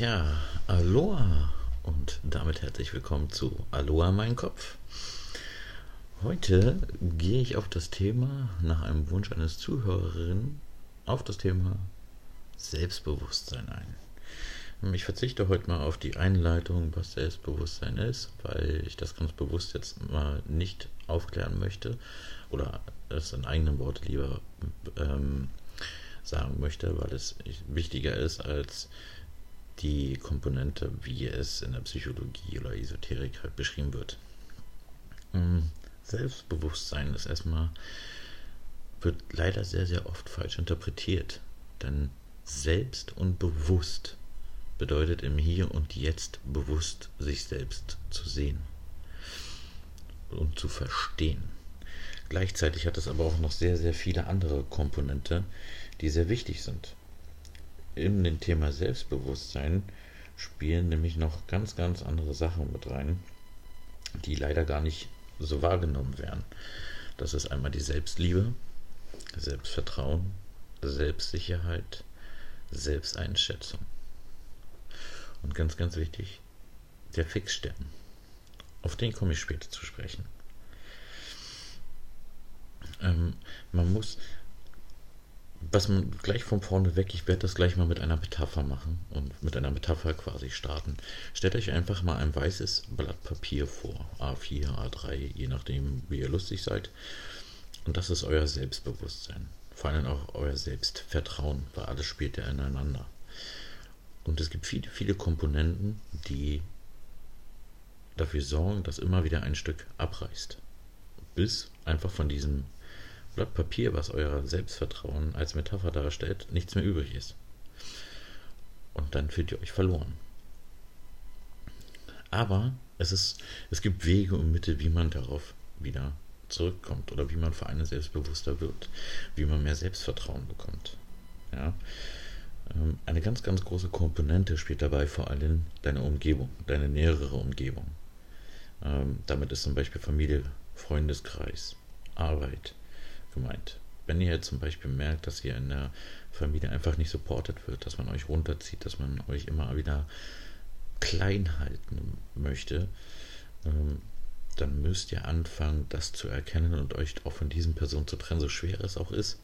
Ja, Aloha und damit herzlich willkommen zu Aloha mein Kopf. Heute gehe ich auf das Thema nach einem Wunsch eines Zuhörerinnen auf das Thema Selbstbewusstsein ein. Ich verzichte heute mal auf die Einleitung, was Selbstbewusstsein ist, weil ich das ganz bewusst jetzt mal nicht aufklären möchte oder es in eigenen Worten lieber ähm, sagen möchte, weil es wichtiger ist als die Komponente, wie es in der Psychologie oder Esoterik halt beschrieben wird. Ähm, Selbstbewusstsein ist erstmal, wird leider sehr, sehr oft falsch interpretiert. Denn selbst und bewusst bedeutet im Hier und Jetzt bewusst sich selbst zu sehen und zu verstehen. Gleichzeitig hat es aber auch noch sehr, sehr viele andere Komponente, die sehr wichtig sind in dem Thema Selbstbewusstsein spielen nämlich noch ganz, ganz andere Sachen mit rein, die leider gar nicht so wahrgenommen werden. Das ist einmal die Selbstliebe, Selbstvertrauen, Selbstsicherheit, Selbsteinschätzung. Und ganz, ganz wichtig, der Fixstern. Auf den komme ich später zu sprechen. Ähm, man muss was man gleich von vorne weg, ich werde das gleich mal mit einer Metapher machen und mit einer Metapher quasi starten. Stellt euch einfach mal ein weißes Blatt Papier vor, A4, A3, je nachdem, wie ihr lustig seid. Und das ist euer Selbstbewusstsein. Vor allem auch euer Selbstvertrauen, weil alles spielt ja ineinander. Und es gibt viele, viele Komponenten, die dafür sorgen, dass immer wieder ein Stück abreißt. Bis einfach von diesem Blatt Papier, was euer Selbstvertrauen als Metapher darstellt, nichts mehr übrig ist. Und dann fühlt ihr euch verloren. Aber es, ist, es gibt Wege und Mittel, wie man darauf wieder zurückkommt oder wie man für einen selbstbewusster wird, wie man mehr Selbstvertrauen bekommt. Ja? Ähm, eine ganz, ganz große Komponente spielt dabei vor allem deine Umgebung, deine nähere Umgebung. Ähm, damit ist zum Beispiel Familie, Freundeskreis, Arbeit, gemeint. Wenn ihr jetzt zum Beispiel merkt, dass ihr in der Familie einfach nicht supportet wird, dass man euch runterzieht, dass man euch immer wieder klein halten möchte, ähm, dann müsst ihr anfangen, das zu erkennen und euch auch von diesen Personen zu trennen, so schwer es auch ist.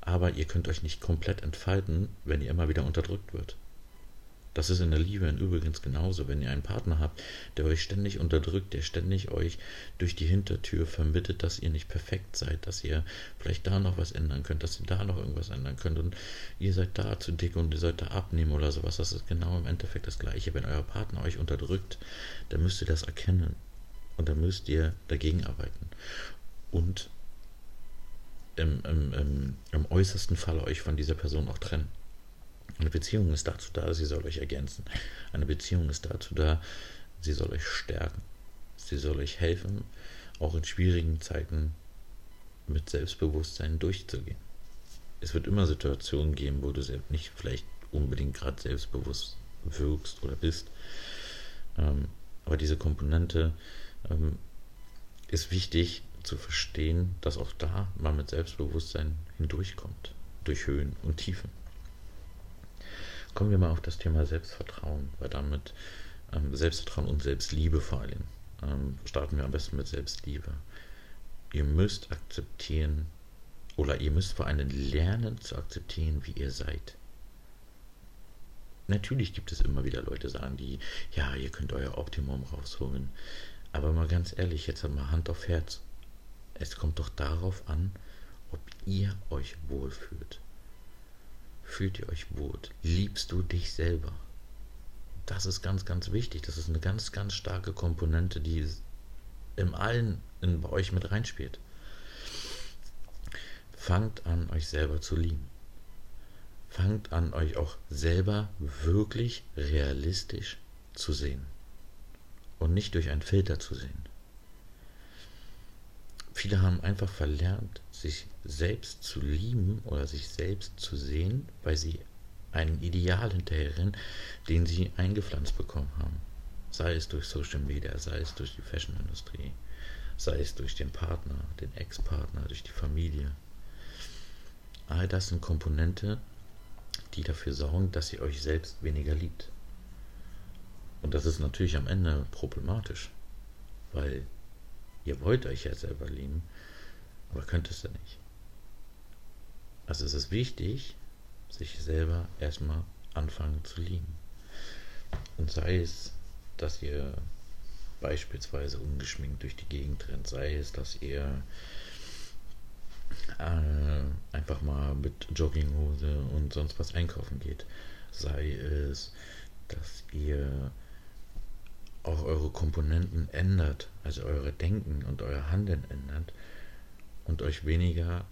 Aber ihr könnt euch nicht komplett entfalten, wenn ihr immer wieder unterdrückt wird. Das ist in der Liebe übrigens genauso. Wenn ihr einen Partner habt, der euch ständig unterdrückt, der ständig euch durch die Hintertür vermittelt, dass ihr nicht perfekt seid, dass ihr vielleicht da noch was ändern könnt, dass ihr da noch irgendwas ändern könnt und ihr seid da zu dick und ihr sollt da abnehmen oder sowas. Das ist genau im Endeffekt das Gleiche. Wenn euer Partner euch unterdrückt, dann müsst ihr das erkennen und dann müsst ihr dagegen arbeiten. Und im, im, im, im äußersten Fall euch von dieser Person auch trennen. Eine Beziehung ist dazu da, sie soll euch ergänzen. Eine Beziehung ist dazu da, sie soll euch stärken. Sie soll euch helfen, auch in schwierigen Zeiten mit Selbstbewusstsein durchzugehen. Es wird immer Situationen geben, wo du nicht vielleicht unbedingt gerade selbstbewusst wirkst oder bist. Ähm, aber diese Komponente ähm, ist wichtig zu verstehen, dass auch da man mit Selbstbewusstsein hindurchkommt, durch Höhen und Tiefen. Kommen wir mal auf das Thema Selbstvertrauen, weil damit ähm, Selbstvertrauen und Selbstliebe vor allem. Ähm, starten wir am besten mit Selbstliebe. Ihr müsst akzeptieren oder ihr müsst vor allem lernen zu akzeptieren, wie ihr seid. Natürlich gibt es immer wieder Leute, sagen die, ja, ihr könnt euer Optimum rausholen. Aber mal ganz ehrlich, jetzt mal Hand auf Herz. Es kommt doch darauf an, ob ihr euch wohlfühlt fühlt ihr euch wohl? Liebst du dich selber? Das ist ganz, ganz wichtig. Das ist eine ganz, ganz starke Komponente, die im Allen in, bei euch mit reinspielt. Fangt an, euch selber zu lieben. Fangt an, euch auch selber wirklich realistisch zu sehen. Und nicht durch einen Filter zu sehen. Viele haben einfach verlernt, sich selbst zu lieben oder sich selbst zu sehen, weil sie einen Ideal hinterherrennen, den sie eingepflanzt bekommen haben. Sei es durch Social Media, sei es durch die Fashionindustrie, sei es durch den Partner, den Ex-Partner, durch die Familie. All das sind Komponente, die dafür sorgen, dass ihr euch selbst weniger liebt. Und das ist natürlich am Ende problematisch, weil ihr wollt euch ja selber lieben, aber könnt es ja nicht. Also es ist wichtig, sich selber erstmal anfangen zu lieben. Und sei es, dass ihr beispielsweise ungeschminkt durch die Gegend rennt, sei es, dass ihr äh, einfach mal mit Jogginghose und sonst was einkaufen geht, sei es, dass ihr auch eure Komponenten ändert, also eure Denken und euer Handeln ändert und euch weniger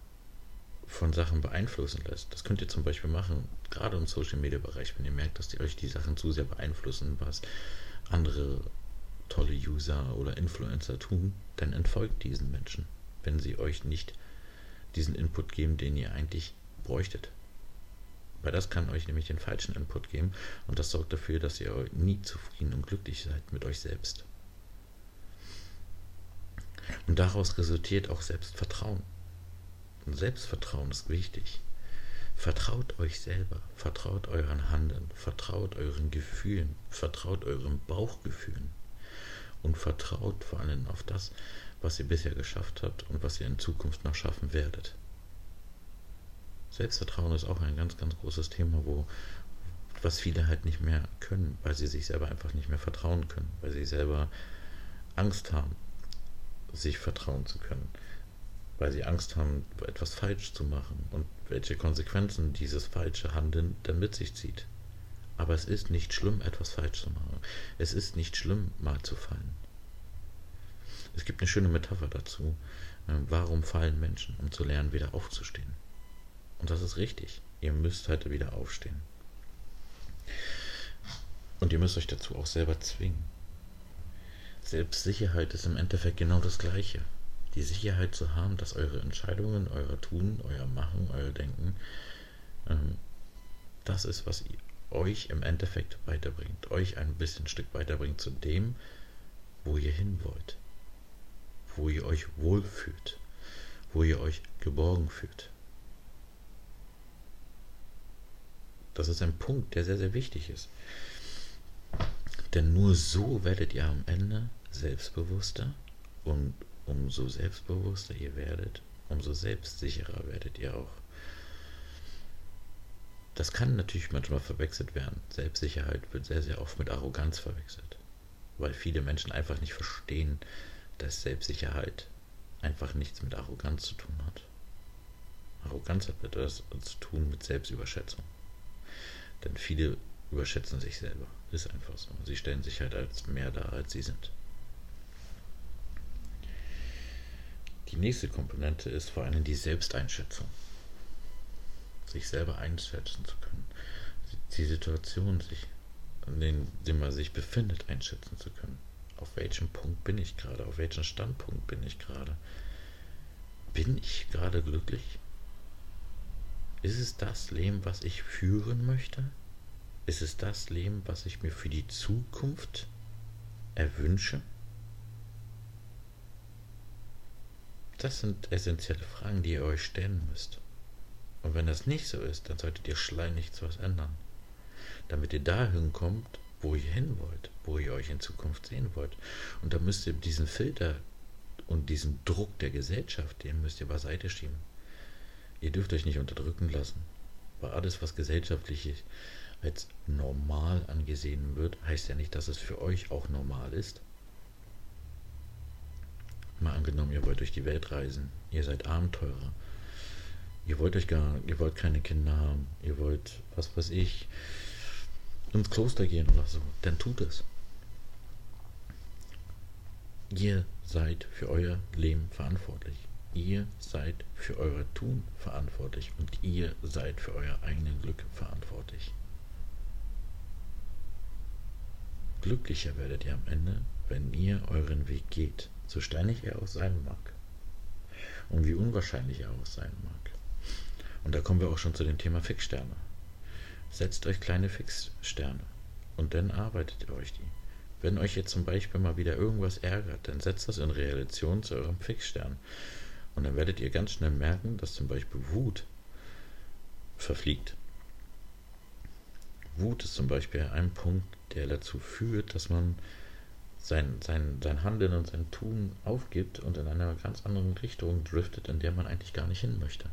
von Sachen beeinflussen lässt. Das könnt ihr zum Beispiel machen, gerade im Social Media Bereich, wenn ihr merkt, dass die euch die Sachen zu sehr beeinflussen, was andere tolle User oder Influencer tun, dann entfolgt diesen Menschen, wenn sie euch nicht diesen Input geben, den ihr eigentlich bräuchtet. Weil das kann euch nämlich den falschen Input geben und das sorgt dafür, dass ihr nie zufrieden und glücklich seid mit euch selbst. Und daraus resultiert auch Selbstvertrauen. Und Selbstvertrauen ist wichtig. Vertraut euch selber, vertraut euren Handeln, vertraut euren Gefühlen, vertraut euren Bauchgefühlen und vertraut vor allem auf das, was ihr bisher geschafft habt und was ihr in Zukunft noch schaffen werdet. Selbstvertrauen ist auch ein ganz, ganz großes Thema, wo was viele halt nicht mehr können, weil sie sich selber einfach nicht mehr vertrauen können, weil sie selber Angst haben, sich vertrauen zu können, weil sie Angst haben, etwas falsch zu machen und welche Konsequenzen dieses falsche Handeln dann mit sich zieht. Aber es ist nicht schlimm, etwas falsch zu machen. Es ist nicht schlimm, mal zu fallen. Es gibt eine schöne Metapher dazu. Äh, warum fallen Menschen? Um zu lernen, wieder aufzustehen. Und das ist richtig. Ihr müsst heute wieder aufstehen. Und ihr müsst euch dazu auch selber zwingen. Selbstsicherheit ist im Endeffekt genau das Gleiche. Die Sicherheit zu haben, dass eure Entscheidungen, euer Tun, euer Machen, euer Denken, ähm, das ist, was euch im Endeffekt weiterbringt. Euch ein bisschen Stück weiterbringt zu dem, wo ihr hin wollt. Wo ihr euch wohlfühlt. Wo ihr euch geborgen fühlt. Das ist ein Punkt, der sehr, sehr wichtig ist. Denn nur so werdet ihr am Ende selbstbewusster und umso selbstbewusster ihr werdet, umso selbstsicherer werdet ihr auch. Das kann natürlich manchmal verwechselt werden. Selbstsicherheit wird sehr, sehr oft mit Arroganz verwechselt, weil viele Menschen einfach nicht verstehen, dass Selbstsicherheit einfach nichts mit Arroganz zu tun hat. Arroganz hat etwas zu tun mit Selbstüberschätzung. Denn viele überschätzen sich selber. Ist einfach so. Sie stellen sich halt als mehr dar, als sie sind. Die nächste Komponente ist vor allem die Selbsteinschätzung. Sich selber einschätzen zu können. Die Situation, sich, in der man sich befindet, einschätzen zu können. Auf welchem Punkt bin ich gerade? Auf welchem Standpunkt bin ich gerade? Bin ich gerade glücklich? Ist es das Leben, was ich führen möchte? Ist es das Leben, was ich mir für die Zukunft erwünsche? Das sind essentielle Fragen, die ihr euch stellen müsst. Und wenn das nicht so ist, dann solltet ihr schleunigst was ändern. Damit ihr dahin kommt, wo ihr hin wollt, wo ihr euch in Zukunft sehen wollt. Und da müsst ihr diesen Filter und diesen Druck der Gesellschaft, den müsst ihr beiseite schieben. Ihr dürft euch nicht unterdrücken lassen. Weil alles, was gesellschaftlich als normal angesehen wird, heißt ja nicht, dass es für euch auch normal ist. Mal angenommen, ihr wollt durch die Welt reisen, ihr seid Abenteurer, ihr wollt euch gar, ihr wollt keine Kinder haben, ihr wollt, was weiß ich, ins Kloster gehen oder so, dann tut es. Ihr seid für euer Leben verantwortlich. Ihr seid für euer Tun verantwortlich und ihr seid für euer eigenes Glück verantwortlich. Glücklicher werdet ihr am Ende, wenn ihr euren Weg geht, so steinig er auch sein mag. Und wie unwahrscheinlich er auch sein mag. Und da kommen wir auch schon zu dem Thema Fixsterne. Setzt euch kleine Fixsterne und dann arbeitet ihr euch die. Wenn euch jetzt zum Beispiel mal wieder irgendwas ärgert, dann setzt das in Relation zu eurem Fixstern. Und dann werdet ihr ganz schnell merken, dass zum Beispiel Wut verfliegt. Wut ist zum Beispiel ein Punkt, der dazu führt, dass man sein, sein, sein Handeln und sein Tun aufgibt und in einer ganz anderen Richtung driftet, in der man eigentlich gar nicht hin möchte.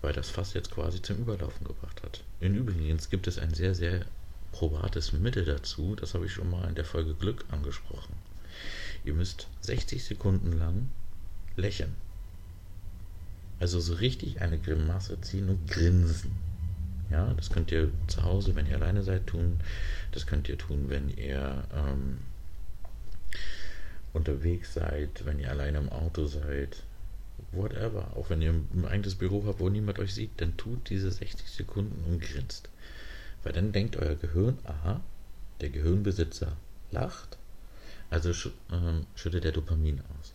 Weil das Fass jetzt quasi zum Überlaufen gebracht hat. In übrigens gibt es ein sehr, sehr probates Mittel dazu, das habe ich schon mal in der Folge Glück angesprochen. Ihr müsst 60 Sekunden lang lächeln. Also so richtig eine Grimasse ziehen und grinsen. Ja, das könnt ihr zu Hause, wenn ihr alleine seid, tun. Das könnt ihr tun, wenn ihr ähm, unterwegs seid, wenn ihr alleine im Auto seid. Whatever. Auch wenn ihr ein eigenes Büro habt, wo niemand euch sieht, dann tut diese 60 Sekunden und grinst. Weil dann denkt euer Gehirn, aha, der Gehirnbesitzer lacht, also ähm, schüttet der Dopamin aus.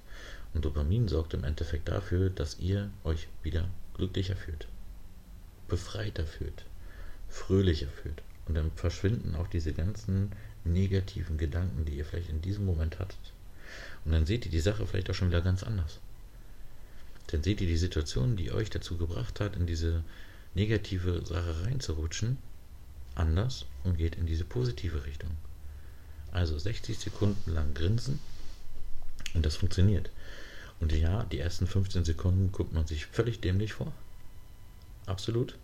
Und Dopamin sorgt im Endeffekt dafür, dass ihr euch wieder glücklicher fühlt, befreiter fühlt, fröhlicher fühlt. Und dann verschwinden auch diese ganzen negativen Gedanken, die ihr vielleicht in diesem Moment hattet. Und dann seht ihr die Sache vielleicht auch schon wieder ganz anders. Dann seht ihr die Situation, die euch dazu gebracht hat, in diese negative Sache reinzurutschen, anders und geht in diese positive Richtung. Also 60 Sekunden lang grinsen und das funktioniert. Und ja, die ersten 15 Sekunden guckt man sich völlig dämlich vor. Absolut.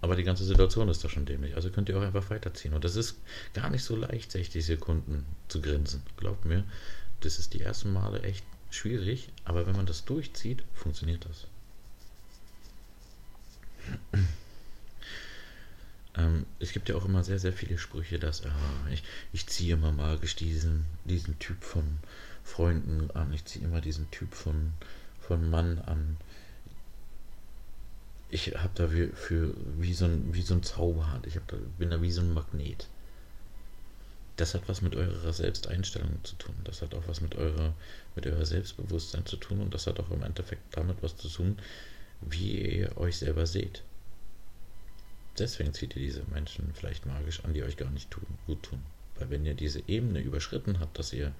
Aber die ganze Situation ist da schon dämlich. Also könnt ihr auch einfach weiterziehen. Und das ist gar nicht so leicht, 60 Sekunden zu grinsen. Glaubt mir, das ist die ersten Male echt schwierig. Aber wenn man das durchzieht, funktioniert das. Ähm, es gibt ja auch immer sehr, sehr viele Sprüche, dass äh, ich, ich ziehe immer magisch diesen, diesen Typ von Freunden an, ich ziehe immer diesen Typ von, von Mann an. Ich habe da wie, für, wie, so ein, wie so ein Zauberhand, ich da, bin da wie so ein Magnet. Das hat was mit eurer Selbsteinstellung zu tun. Das hat auch was mit eurer, mit eurer Selbstbewusstsein zu tun und das hat auch im Endeffekt damit was zu tun, wie ihr euch selber seht deswegen zieht ihr diese Menschen vielleicht magisch an, die euch gar nicht tun, gut tun. Weil wenn ihr diese Ebene überschritten habt, dass ihr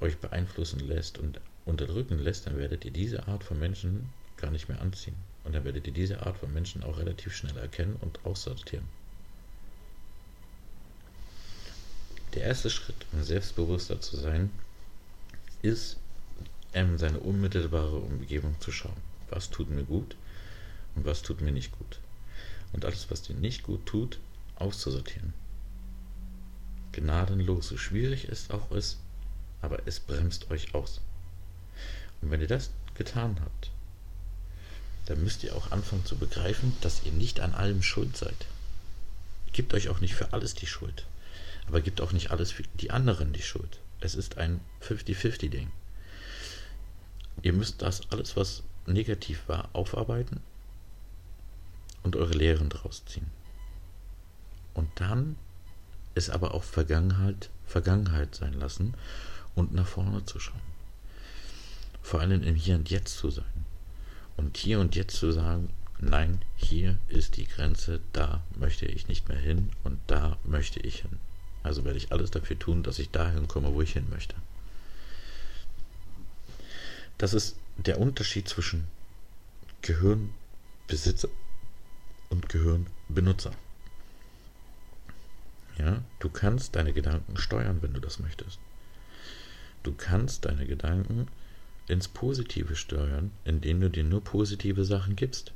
euch beeinflussen lässt und unterdrücken lässt, dann werdet ihr diese Art von Menschen gar nicht mehr anziehen. Und dann werdet ihr diese Art von Menschen auch relativ schnell erkennen und aussortieren. Der erste Schritt, um selbstbewusster zu sein, ist, in seine unmittelbare Umgebung zu schauen. Was tut mir gut und was tut mir nicht gut und alles, was dir nicht gut tut, auszusortieren. Gnadenlos, so schwierig es auch ist, aber es bremst euch aus. Und wenn ihr das getan habt, dann müsst ihr auch anfangen zu begreifen, dass ihr nicht an allem schuld seid. Gebt euch auch nicht für alles die Schuld, aber gebt auch nicht alles für die anderen die Schuld. Es ist ein 50-50-Ding. Ihr müsst das alles, was negativ war, aufarbeiten und eure Lehren daraus ziehen. Und dann es aber auch Vergangenheit, Vergangenheit sein lassen und nach vorne zu schauen. Vor allem im Hier und Jetzt zu sein. Und hier und jetzt zu sagen, nein, hier ist die Grenze, da möchte ich nicht mehr hin und da möchte ich hin. Also werde ich alles dafür tun, dass ich dahin komme, wo ich hin möchte. Das ist der Unterschied zwischen Gehirnbesitzer und gehören Benutzer. Ja, du kannst deine Gedanken steuern, wenn du das möchtest. Du kannst deine Gedanken ins Positive steuern, indem du dir nur positive Sachen gibst.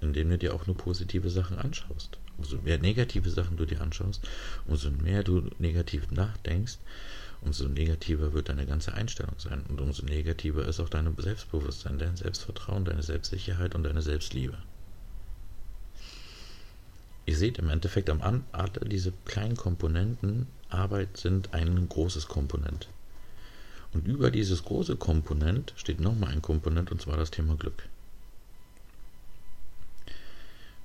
Indem du dir auch nur positive Sachen anschaust. Umso mehr negative Sachen du dir anschaust, umso mehr du negativ nachdenkst, umso negativer wird deine ganze Einstellung sein. Und umso negativer ist auch dein Selbstbewusstsein, dein Selbstvertrauen, deine Selbstsicherheit und deine Selbstliebe. Ihr seht im Endeffekt am alle diese kleinen Komponenten Arbeit sind ein großes Komponent. Und über dieses große Komponent steht nochmal ein Komponent und zwar das Thema Glück.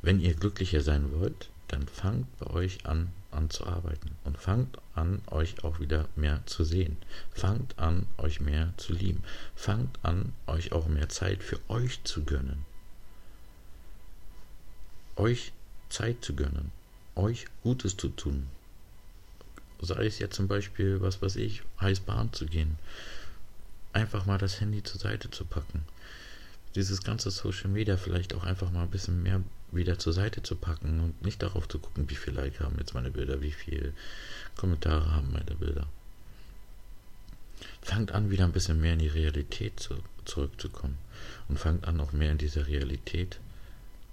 Wenn ihr glücklicher sein wollt, dann fangt bei euch an, an zu arbeiten und fangt an, euch auch wieder mehr zu sehen. Fangt an, euch mehr zu lieben. Fangt an, euch auch mehr Zeit für euch zu gönnen. Euch Zeit zu gönnen, euch Gutes zu tun. Sei es jetzt zum Beispiel, was weiß ich, heiß Bahn zu gehen. Einfach mal das Handy zur Seite zu packen. Dieses ganze Social Media vielleicht auch einfach mal ein bisschen mehr wieder zur Seite zu packen und nicht darauf zu gucken, wie viel Like haben jetzt meine Bilder, wie viele Kommentare haben meine Bilder. Fangt an, wieder ein bisschen mehr in die Realität zu, zurückzukommen und fangt an, auch mehr in dieser Realität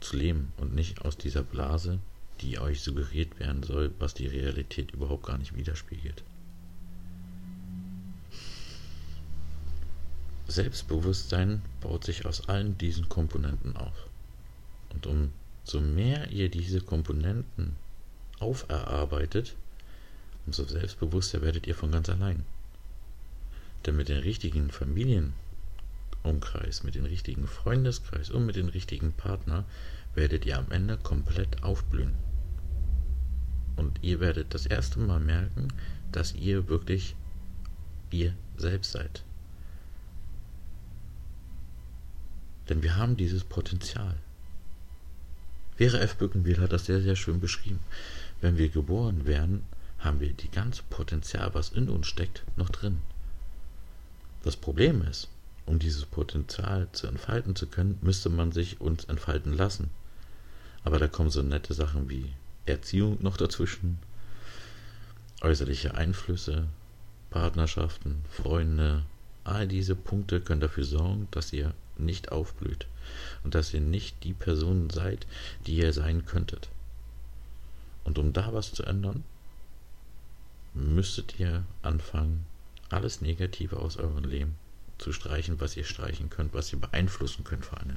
zu leben und nicht aus dieser Blase, die euch suggeriert werden soll, was die Realität überhaupt gar nicht widerspiegelt. Selbstbewusstsein baut sich aus allen diesen Komponenten auf. Und umso mehr ihr diese Komponenten auferarbeitet, umso selbstbewusster werdet ihr von ganz allein. Denn mit dem richtigen Familienumkreis, mit dem richtigen Freundeskreis und mit dem richtigen Partner werdet ihr am Ende komplett aufblühen. Und ihr werdet das erste Mal merken, dass ihr wirklich ihr selbst seid. Denn wir haben dieses Potenzial. Vera F. Bückenwiel hat das sehr, sehr schön beschrieben. Wenn wir geboren werden, haben wir die ganze Potenzial, was in uns steckt, noch drin. Das Problem ist, um dieses Potenzial zu entfalten zu können, müsste man sich uns entfalten lassen. Aber da kommen so nette Sachen wie Erziehung noch dazwischen, äußerliche Einflüsse, Partnerschaften, Freunde, all diese Punkte können dafür sorgen, dass ihr nicht aufblüht und dass ihr nicht die Person seid, die ihr sein könntet. Und um da was zu ändern, müsstet ihr anfangen, alles Negative aus eurem Leben zu streichen, was ihr streichen könnt, was ihr beeinflussen könnt vor allem.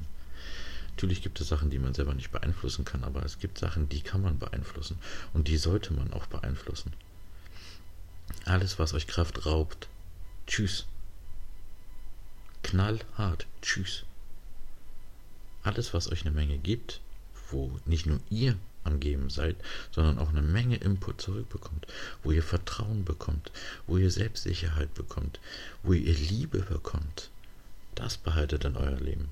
Natürlich gibt es Sachen, die man selber nicht beeinflussen kann, aber es gibt Sachen, die kann man beeinflussen und die sollte man auch beeinflussen. Alles, was euch Kraft raubt, tschüss. Knallhart, tschüss. Alles, was euch eine Menge gibt, wo nicht nur ihr am Geben seid, sondern auch eine Menge Input zurückbekommt, wo ihr Vertrauen bekommt, wo ihr Selbstsicherheit bekommt, wo ihr Liebe bekommt, das behaltet in euer Leben.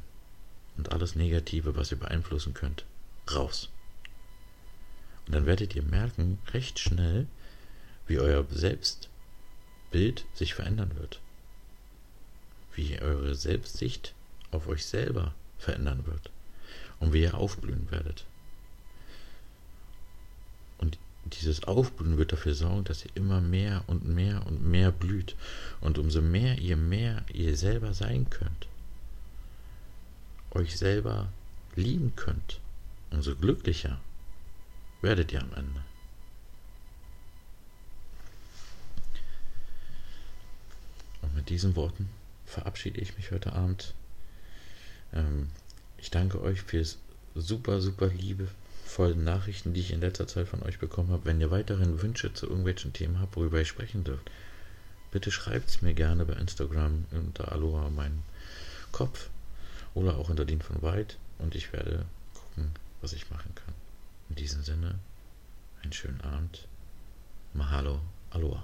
Und alles Negative, was ihr beeinflussen könnt, raus. Und dann werdet ihr merken, recht schnell, wie euer Selbstbild sich verändern wird. Wie eure Selbstsicht auf euch selber verändern wird. Und wie ihr aufblühen werdet. Und dieses Aufblühen wird dafür sorgen, dass ihr immer mehr und mehr und mehr blüht. Und umso mehr ihr mehr ihr selber sein könnt, euch selber lieben könnt, umso glücklicher werdet ihr am Ende. Und mit diesen Worten verabschiede ich mich heute Abend. Ähm, ich danke euch fürs super, super liebevollen Nachrichten, die ich in letzter Zeit von euch bekommen habe. Wenn ihr weiterhin Wünsche zu irgendwelchen Themen habt, worüber ich sprechen dürft, bitte schreibt es mir gerne bei Instagram unter Aloha mein Kopf oder auch unter den von White und ich werde gucken, was ich machen kann. In diesem Sinne, einen schönen Abend. Mahalo, Aloha.